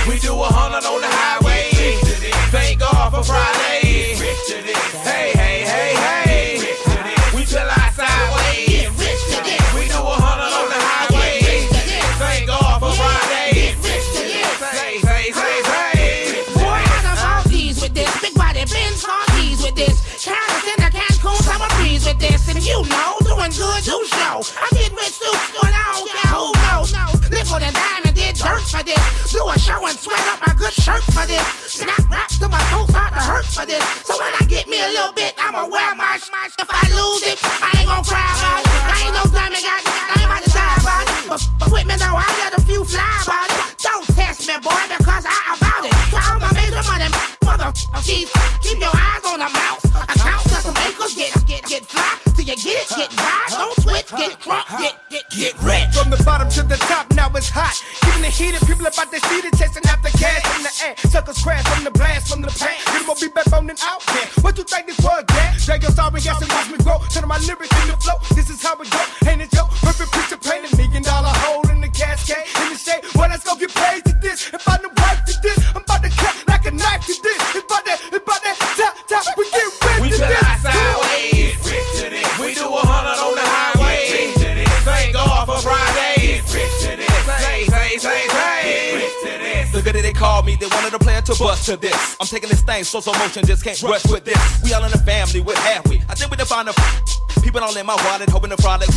We do a hundred on the highway. Thank God for Friday. Hey, hey, hey, hey. We chill out sideways. We do a hundred on the highway. Thank God for Friday. Say, say, say, say. Boy, I got Maltese with this. Big body Benz Maltese with this. Carrots in the Cancun summer breeze with this. And you know, doing good, do show. I get for this. Do a show and sweat up my good shirt for this. Snap rap to my toes start to hurt for this. So when I get me a little bit, I'ma wear my smash. If I lose it, I ain't gon' cry about it. I ain't no diamond guy, I ain't about to die about it. But, but with me though, I let a few fly about it. Don't test me, boy, because I about it. To all my major money, mother, oh, keep, keep your eyes on the mouse. Account to some acres, get, get, get fly. Till you get it, get by, don't switch, get crunk, get, get, get rich. From the bottom to the top, to this. I'm taking this thing, slow slow motion, just can't rush with this. We all in a family, what have we? I think we define the people all in my wallet, hoping to frolic.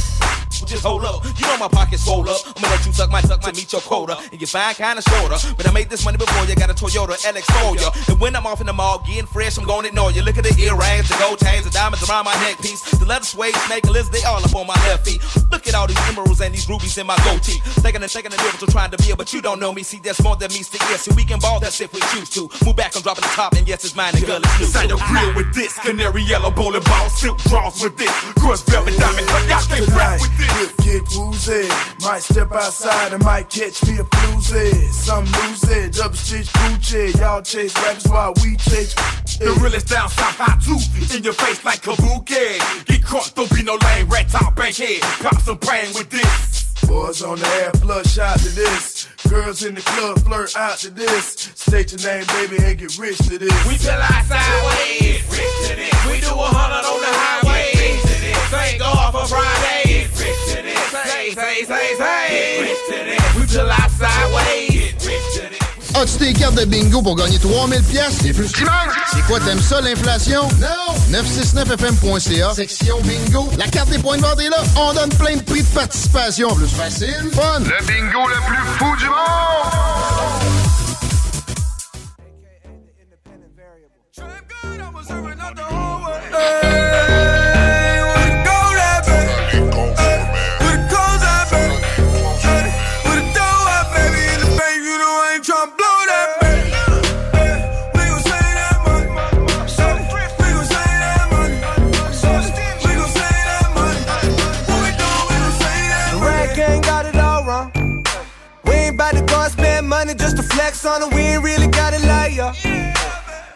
Just hold up, you know my pocket's swole up. I'ma let you suck my suck to meet your quota. And you find kinda shorter. But I made this money before you got a Toyota LX for ya. And when I'm off in the mall, getting fresh, I'm gonna ignore you. Look at the earrings, the gold chains, the diamonds around my neck piece. The leather suede, snake, and lizard, they all up on my left feet. Look at all these emeralds and these rubies in my goatee. Thinking and thinking the difference you're trying to be, but you don't know me. See, there's more than meets the ear. See, we can ball that's if we choose to. Move back, I'm dropping the top, and yes, it's mine, and girl, it's new. Sign your grill with this, canary yellow bowling ball, silk draws with this, crushed velvet diamond, but y'all can't rap with this. Get, get woozy, might step outside and might catch me a floozy. Some lose it, double stitch Gucci. Y'all chase rappers while we chase. The realest down south, I too, in your face like kabuki. Get caught, don't be no lame rat top bankhead. Pop some brain with this. Boys on the air, flush out to this. Girls in the club, flirt out to this. State your name, baby, and get rich to this. We chill out sideways. We do a hundred on the highway. Thank God for Friday. Say, say, say, say. As-tu tes cartes de bingo pour gagner 3000 pièces et plus? C'est quoi, t'aimes ça, l'inflation? Non! 969fm.ca, section bingo. La carte des points de vente est là. On donne plein de prix de participation. Plus facile, fun. Le bingo le plus fou du monde! On. We ain't really got it like ya.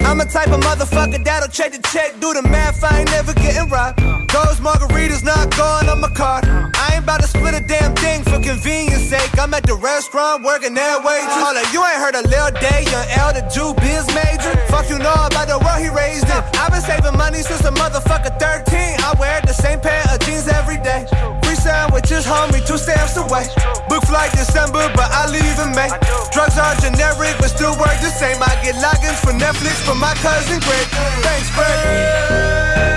I'm a type of motherfucker that'll check the check, do the math, I ain't never getting robbed. Those margaritas not going on my card. I ain't about to split a damn thing for convenience sake. I'm at the restaurant working that way. Hold up, you ain't heard a Lil Day, young the Jew biz major. Fuck you know about the world he raised in. I've been saving money since a motherfucker 13. I wear the same pair of jeans every day. Free sandwiches, homie, two stamps away. Book flight December, but I leave in May. Drugs are generic, but still work the same. I get logins for Netflix from my cousin Greg. Thanks, Greg.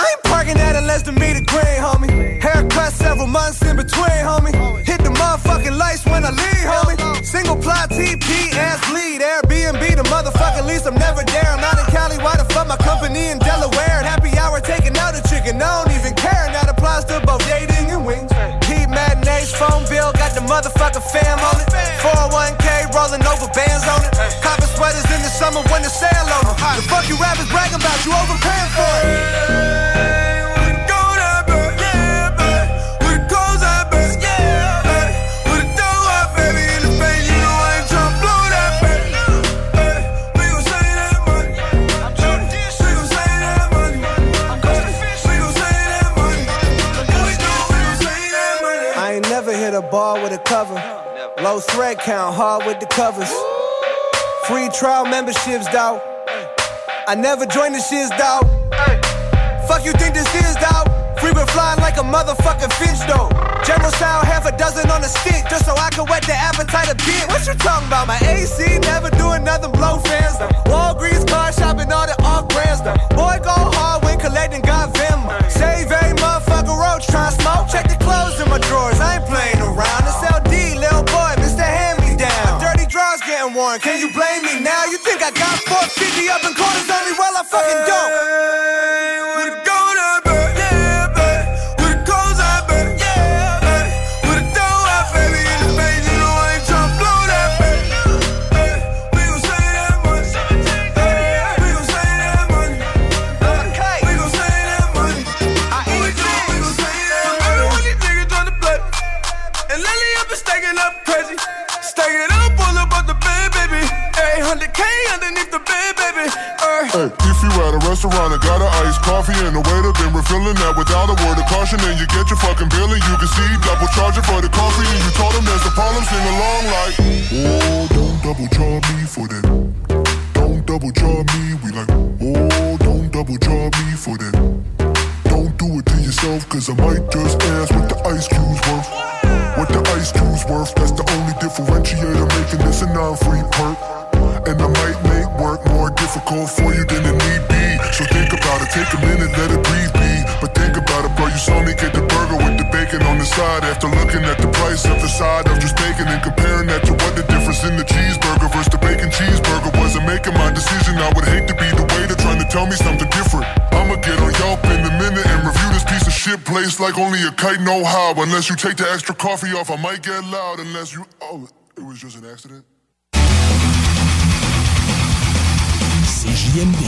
I ain't parking at a less than meter green, homie. Haircut several months in between, homie. Hit the motherfucking lights when I leave, homie. Single ply TP, ass bleed. Airbnb, the motherfucking lease. I'm never there. I'm not in Cali. Why the fuck my company in Delaware? Happy hour taking out a chicken. I don't even care. That applies to both dating and wings. Heat phone bill. Got the motherfucking fam on it. 401k rolling over bands on it. Copper sweaters in the summer when the sale on them. The fuck you rappers bragging about? You overpaying for it. Hit a bar with a cover. Low thread count, hard with the covers. Free trial memberships, dawg. I never joined the shiz, dawg. Fuck you think this is, dawg? Free been flying like a motherfucking finch, though. General style, half a dozen on a stick, just so I can whet the appetite a bit. What you talking about? My AC never doing nothing, blow fans, though. Walgreens car shopping, all the off brands, though. Boy, go hard when collecting, got Venmo. Save every motherfucker roach, try smoke. Check the clothes in my drawers, I ain't playing around. It's LD, little boy, Mr. Hand Me Down. My dirty drawers getting worn, can you blame me now? You think I got 450 up in quarters on me? Well, I fucking don't. Like only a kite know how. Unless you take the extra coffee off, I might get loud. Unless you. Oh, it was just an accident. CJMD.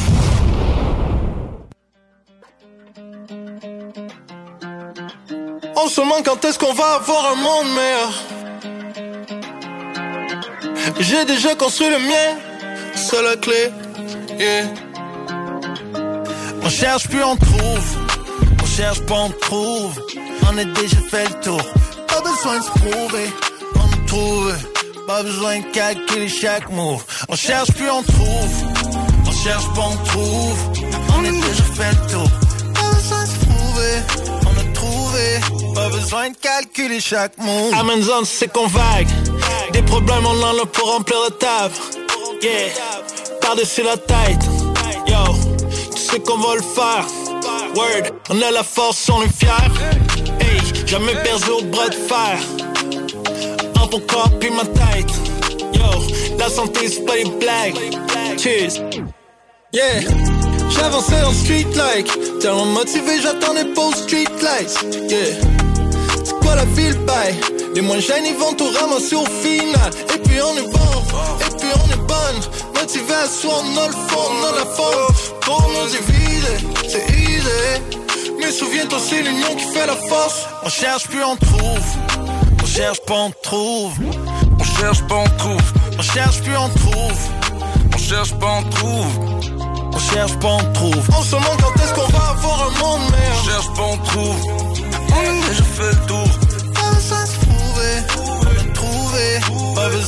On se demande quand est-ce qu'on va avoir un monde meilleur? J'ai déjà construit le mien, c'est la clé. Yeah. On cherche plus, on trouve. On cherche pas, on trouve. On a déjà fait le tour. Pas besoin de se prouver. On trouve. Pas besoin de calculer chaque move. On cherche plus, on trouve. On cherche pas, on trouve. On a déjà fait le tour. Pas besoin de se prouver. On a trouvé. Pas besoin de calculer chaque move. Amazon, c'est qu'on vague. Des problèmes, on en a pour remplir la table. Yeah. Par-dessus la tête. Yo. Tu sais qu'on va le faire. Word. On a la force, on est fiers. Hey. Jamais perdu au bras de fer. En ton corps puis ma tête. Yo. La santé, c'est pas des blagues. Cheers. Yeah. J'avançais en street like. Tellement motivé, j'attendais aux street lights. Yeah. C'est quoi la ville bail Les moins jeunes ils vont tout ramasser au final Et puis on est bon, et puis on est bonne Motivation, on a le fond, on a la force Pour nous diviser, Mais souviens-toi c'est l'union qui fait la force On cherche plus, on trouve. On cherche pas, on trouve. On cherche pas, on trouve. On cherche plus, on trouve. On cherche pas, on trouve. On cherche pas, on trouve. On se demande quand est-ce qu'on va avoir un monde meilleur On cherche pas, on trouve. On a déjà fait le tour.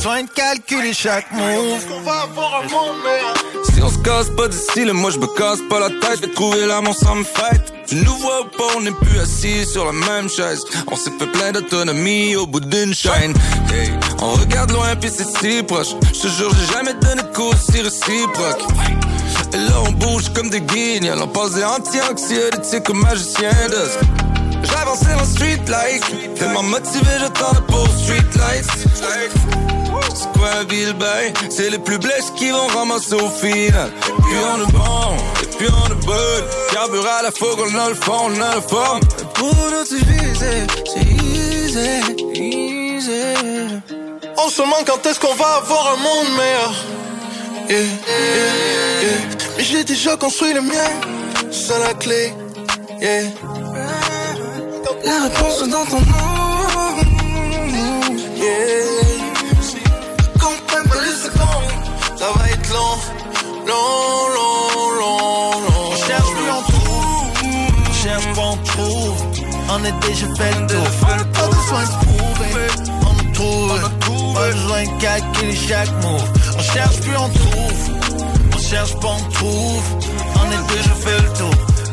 Besoin de calculer chaque move. On va avoir un monde meilleur. Si on se casse pas d'ici, moi je me casse pas la tête. Je vais trouver l'amour sans me fight. Tu nous vois ou pas, on n'est plus assis sur la même chaise. On s'est fait plein d'autonomie au bout d'une chaîne. Hey, on regarde loin puis c'est si proche. Je te jure, j'ai jamais donné de coup si réciproque. Et là on bouge comme des guignols. On passe des anti-anxiolytiques comme magicien d'os. J'avance en street light. Tellement motivé, j'attends beau street lights. Quoi un ville C'est les plus blesses qui vont ramasser au final. Et puis on est bon, et puis on est bon. Carbure à la fougue, on a le fond, on a le fond. Pour nous c'est easy, easy. On se demande quand est-ce qu'on va avoir un monde meilleur. Mais j'ai déjà construit le mien, c'est la clé. Yeah. La réponse dans ton nom. Être long, long, long, long, long. On cherche plus, on trouve. On cherche pas, on trouve. On est déjà fait le tour. Pas besoin de se prouver. On nous trouve. Pas besoin de calculer chaque move. On cherche plus, on trouve. On cherche pas, on trouve. On est déjà fait le tour.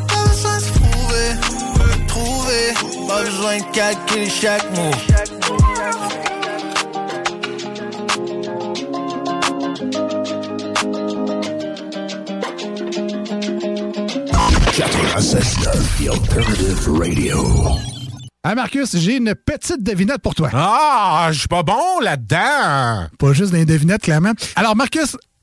Pas besoin de se prouver, trouver. Pas besoin de calculer chaque move. The Alternative Radio. Ah Marcus, j'ai une petite devinette pour toi. Ah, je suis pas bon là-dedans. Pas juste des devinettes, clairement. Alors Marcus,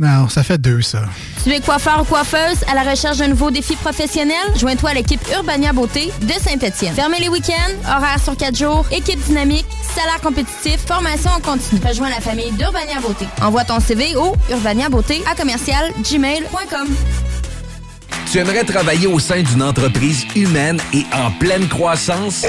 Non, ça fait deux, ça. Tu es coiffeur ou coiffeuse à la recherche d'un nouveau défi professionnel? Joins-toi à l'équipe Urbania Beauté de Saint-Étienne. Fermez les week-ends, horaires sur quatre jours, équipe dynamique, salaire compétitif, formation en continu. Rejoins la famille d'Urbania Beauté. Envoie ton CV au urbaniabeauté à commercial gmail.com. Tu aimerais travailler au sein d'une entreprise humaine et en pleine croissance?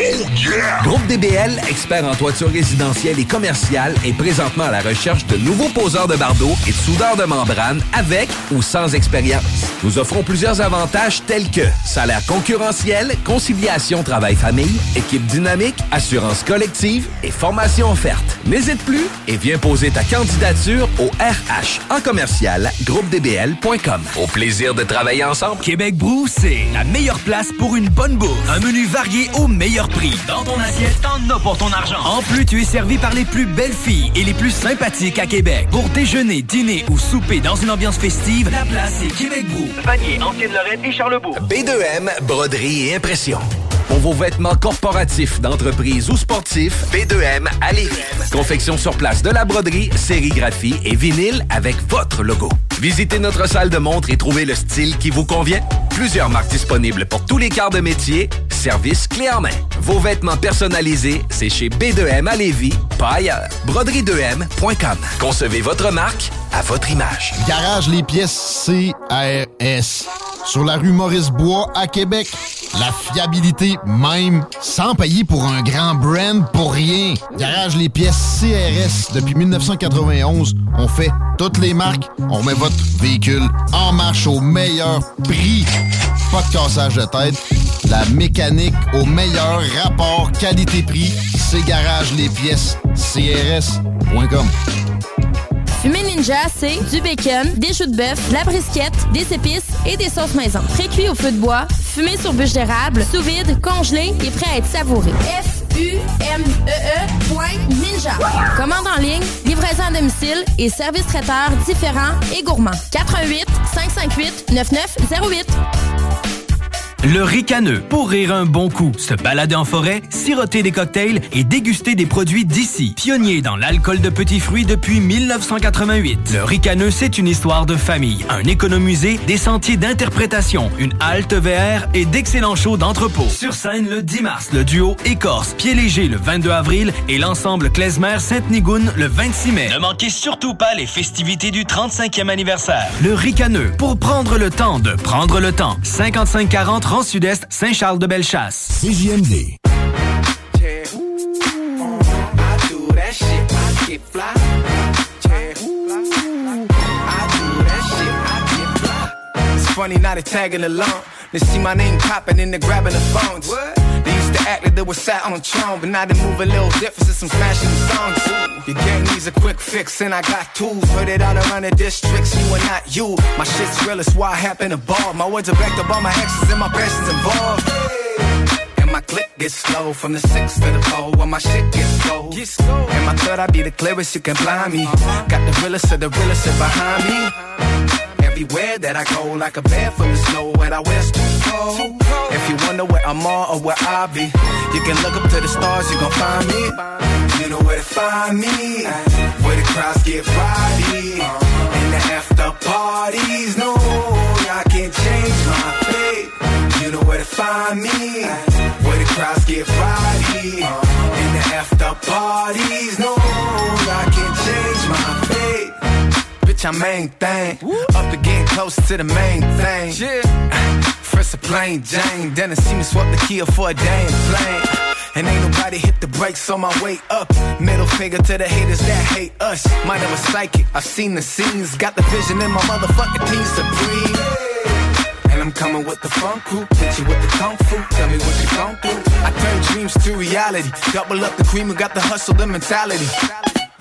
Groupe DBL, expert en toiture résidentielle et commerciale, est présentement à la recherche de nouveaux poseurs de bardeaux et de soudeurs de membrane avec ou sans expérience. Nous offrons plusieurs avantages tels que salaire concurrentiel, conciliation travail-famille, équipe dynamique, assurance collective et formation offerte. N'hésite plus et viens poser ta candidature au RH en commercial groupedbl.com. Au plaisir de travailler ensemble. Québec Brou, c'est la meilleure place pour une bonne bouffe. Un menu varié au meilleur prix. Dans ton assiette, t'en as pour ton argent. En plus, tu es servi par les plus belles filles et les plus sympathiques à Québec. Pour déjeuner, dîner ou souper dans une ambiance festive, la place est Québec Brou. Vanier, Ancienne-Lorraine et Charlebourg. B2M, broderie et impression. Pour vos vêtements corporatifs, d'entreprise ou sportifs, B2M à Lévis. Confection sur place de la broderie, sérigraphie et vinyle avec votre logo. Visitez notre salle de montre et trouvez le style qui vous convient. Plusieurs marques disponibles pour tous les quarts de métier. Service clé en main. Vos vêtements personnalisés, c'est chez B2M à Lévis, pas ailleurs. Broderie2M.com. Concevez votre marque à votre image. Garage les pièces CRS. Sur la rue Maurice-Bois à Québec. La fiabilité même, sans payer pour un grand brand pour rien. Garage les pièces CRS. Depuis 1991, on fait toutes les marques. On met votre véhicule en marche au meilleur prix. Pas de cassage de tête. La mécanique au meilleur rapport qualité-prix. C'est Garage les pièces CRS.com. Fumée Ninja, c'est du bacon, des choux de bœuf, de la brisquette, des épices et des sauces maison. Pré-cuit au feu de bois, fumé sur bûche d'érable, sous vide, congelé et prêt à être savouré. Point Ninja. Commande en ligne, livraison à domicile et service traiteur différents et gourmands. 88 558 9908. Le ricaneux, pour rire un bon coup, se balader en forêt, siroter des cocktails et déguster des produits d'ici. Pionnier dans l'alcool de petits fruits depuis 1988. Le ricaneux, c'est une histoire de famille, un économusée, des sentiers d'interprétation, une halte VR et d'excellents shows d'entrepôt. Sur scène le 10 mars, le duo Écorce, Pied Léger le 22 avril et l'ensemble Klezmer Sainte-Nigoune le 26 mai. Ne manquez surtout pas les festivités du 35e anniversaire. Le ricaneux, pour prendre le temps de prendre le temps. 5540 Grand Sud-Est, Saint-Charles-de-Bellechasse. CJMD. It's funny now they tagging along. They see my name popping and they're grabbing the phones. Used to act like they were sat on a throne, but now they move a little different since I'm smashing the songs. Your gang needs a quick fix, and I got tools. Heard it all around the districts, you and not you. My shit's real, it's why I happen to ball. My words are backed up on my actions and my passions involved. And my click gets slow from the six to the pole when my shit gets gold. And my third, I be the clearest, you can blind me. Got the realest of the realest behind me. Everywhere that I go, like a bear from the snow, and I wear too cold. If you wonder where I'm on or where I be, you can look up to the stars, you gon' find me. You know where to find me, where the crowds get rowdy, in the after parties. No, I can't change my fate. You know where to find me, where the crowds get rowdy, in the after parties. No, I can't change my fate. Bitch, I'm main thing. Up to getting close to the main thing. First a plain Jane, then I see me swap the key for a damn plane. And ain't nobody hit the brakes on my way up. Middle finger to the haters that hate us. Mine was psychic, I've seen the scenes. Got the vision in my motherfucking team supreme. And I'm coming with the funk crew, hit you with the kung fu. Tell me what you gon' do. I turn dreams to reality. Double up the cream, we got the hustle, the mentality.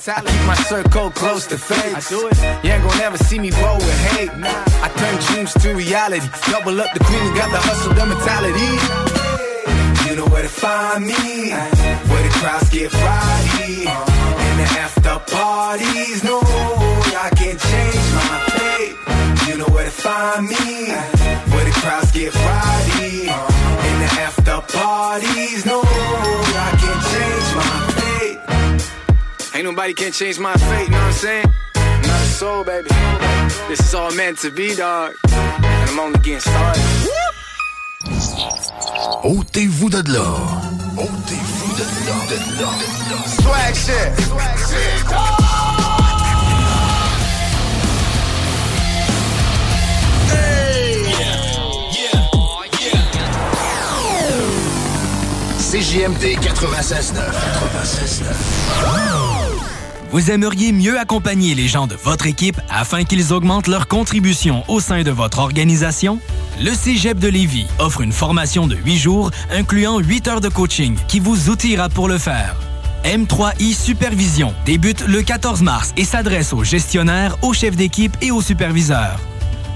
I keep my circle close to face. You ain't gon' never see me roll with hate. I turn dreams to reality. Double up the cream, we got the hustle, the mentality. You know where to find me, where the crowds get rowdy, in the after parties. No, I can't change my fate. You know where to find me, where the crowds get rowdy, in the after parties. No, I can't change my fate. Ain't nobody can change my fate, you know what I'm saying? Not a soul, baby. This is all meant to be, dog. And I'm only getting started. Ôtez-vous de là. Ôtez-vous de là, de là, de là. Swag shit. Swag shit. CJMD 96.9. 96.9. Vous aimeriez mieux accompagner les gens de votre équipe afin qu'ils augmentent leur contribution au sein de votre organisation? Le Cégep de Lévis offre une formation de 8 jours incluant 8 heures de coaching qui vous outillera pour le faire. M3I Supervision débute le 14 mars et s'adresse aux gestionnaires, aux chefs d'équipe et aux superviseurs.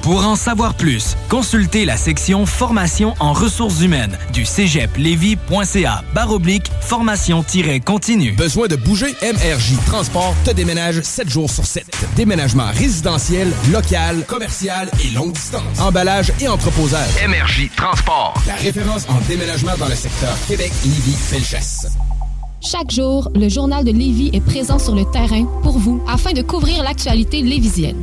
Pour en savoir plus, consultez la section Formation en ressources humaines du cégeplevy.ca baroblique formation-continue. Besoin de bouger? MRJ Transport te déménage 7 jours sur 7. Déménagement résidentiel, local, commercial et longue distance. Emballage et entreposage. MRJ Transport. La référence en déménagement dans le secteur Québec, Lévis, Felchasse. Chaque jour, le journal de Lévis est présent sur le terrain pour vous afin de couvrir l'actualité lévisienne.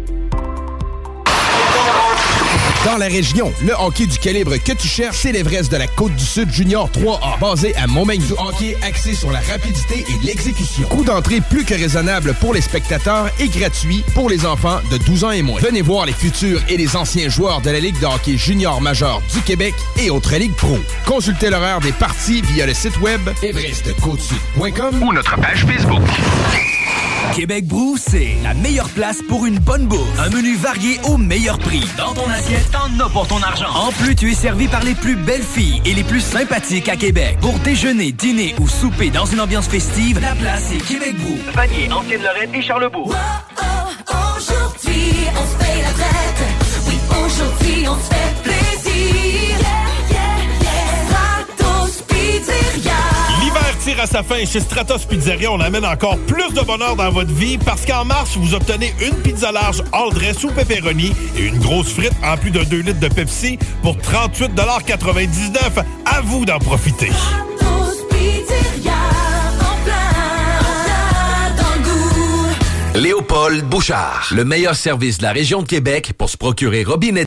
Dans la région, le hockey du calibre que tu cherches, c'est l'Everest de la Côte-du-Sud Junior 3A. Basé à Montmagny, du hockey axé sur la rapidité et l'exécution. Coût d'entrée plus que raisonnable pour les spectateurs et gratuit pour les enfants de 12 ans et moins. Venez voir les futurs et les anciens joueurs de la Ligue de hockey junior majeur du Québec et autres ligues pro. Consultez l'horaire des parties via le site web everestcôtesud.com ou notre page Facebook. Québec Brou, c'est la meilleure place pour une bonne bouffe. Un menu varié au meilleur prix. Dans ton assiette, t'en as pour ton argent. En plus, tu es servi par les plus belles filles et les plus sympathiques à Québec. Pour déjeuner, dîner ou souper dans une ambiance festive, la place est Québec Brou. Vanier, Ancienne-Lorraine et Charlebourg. Aujourd'hui, on se paye la traite. Oui, aujourd'hui, on se fait plaisir. Tire à sa fin chez Stratos Pizzeria. On amène encore plus de bonheur dans votre vie parce qu'en mars, vous obtenez une pizza large all dress ou pepperoni et une grosse frite en plus de 2 litres de Pepsi pour 38,99 À vous d'en profiter. Paul Bouchard. Le meilleur service de la région de Québec pour se procurer robinet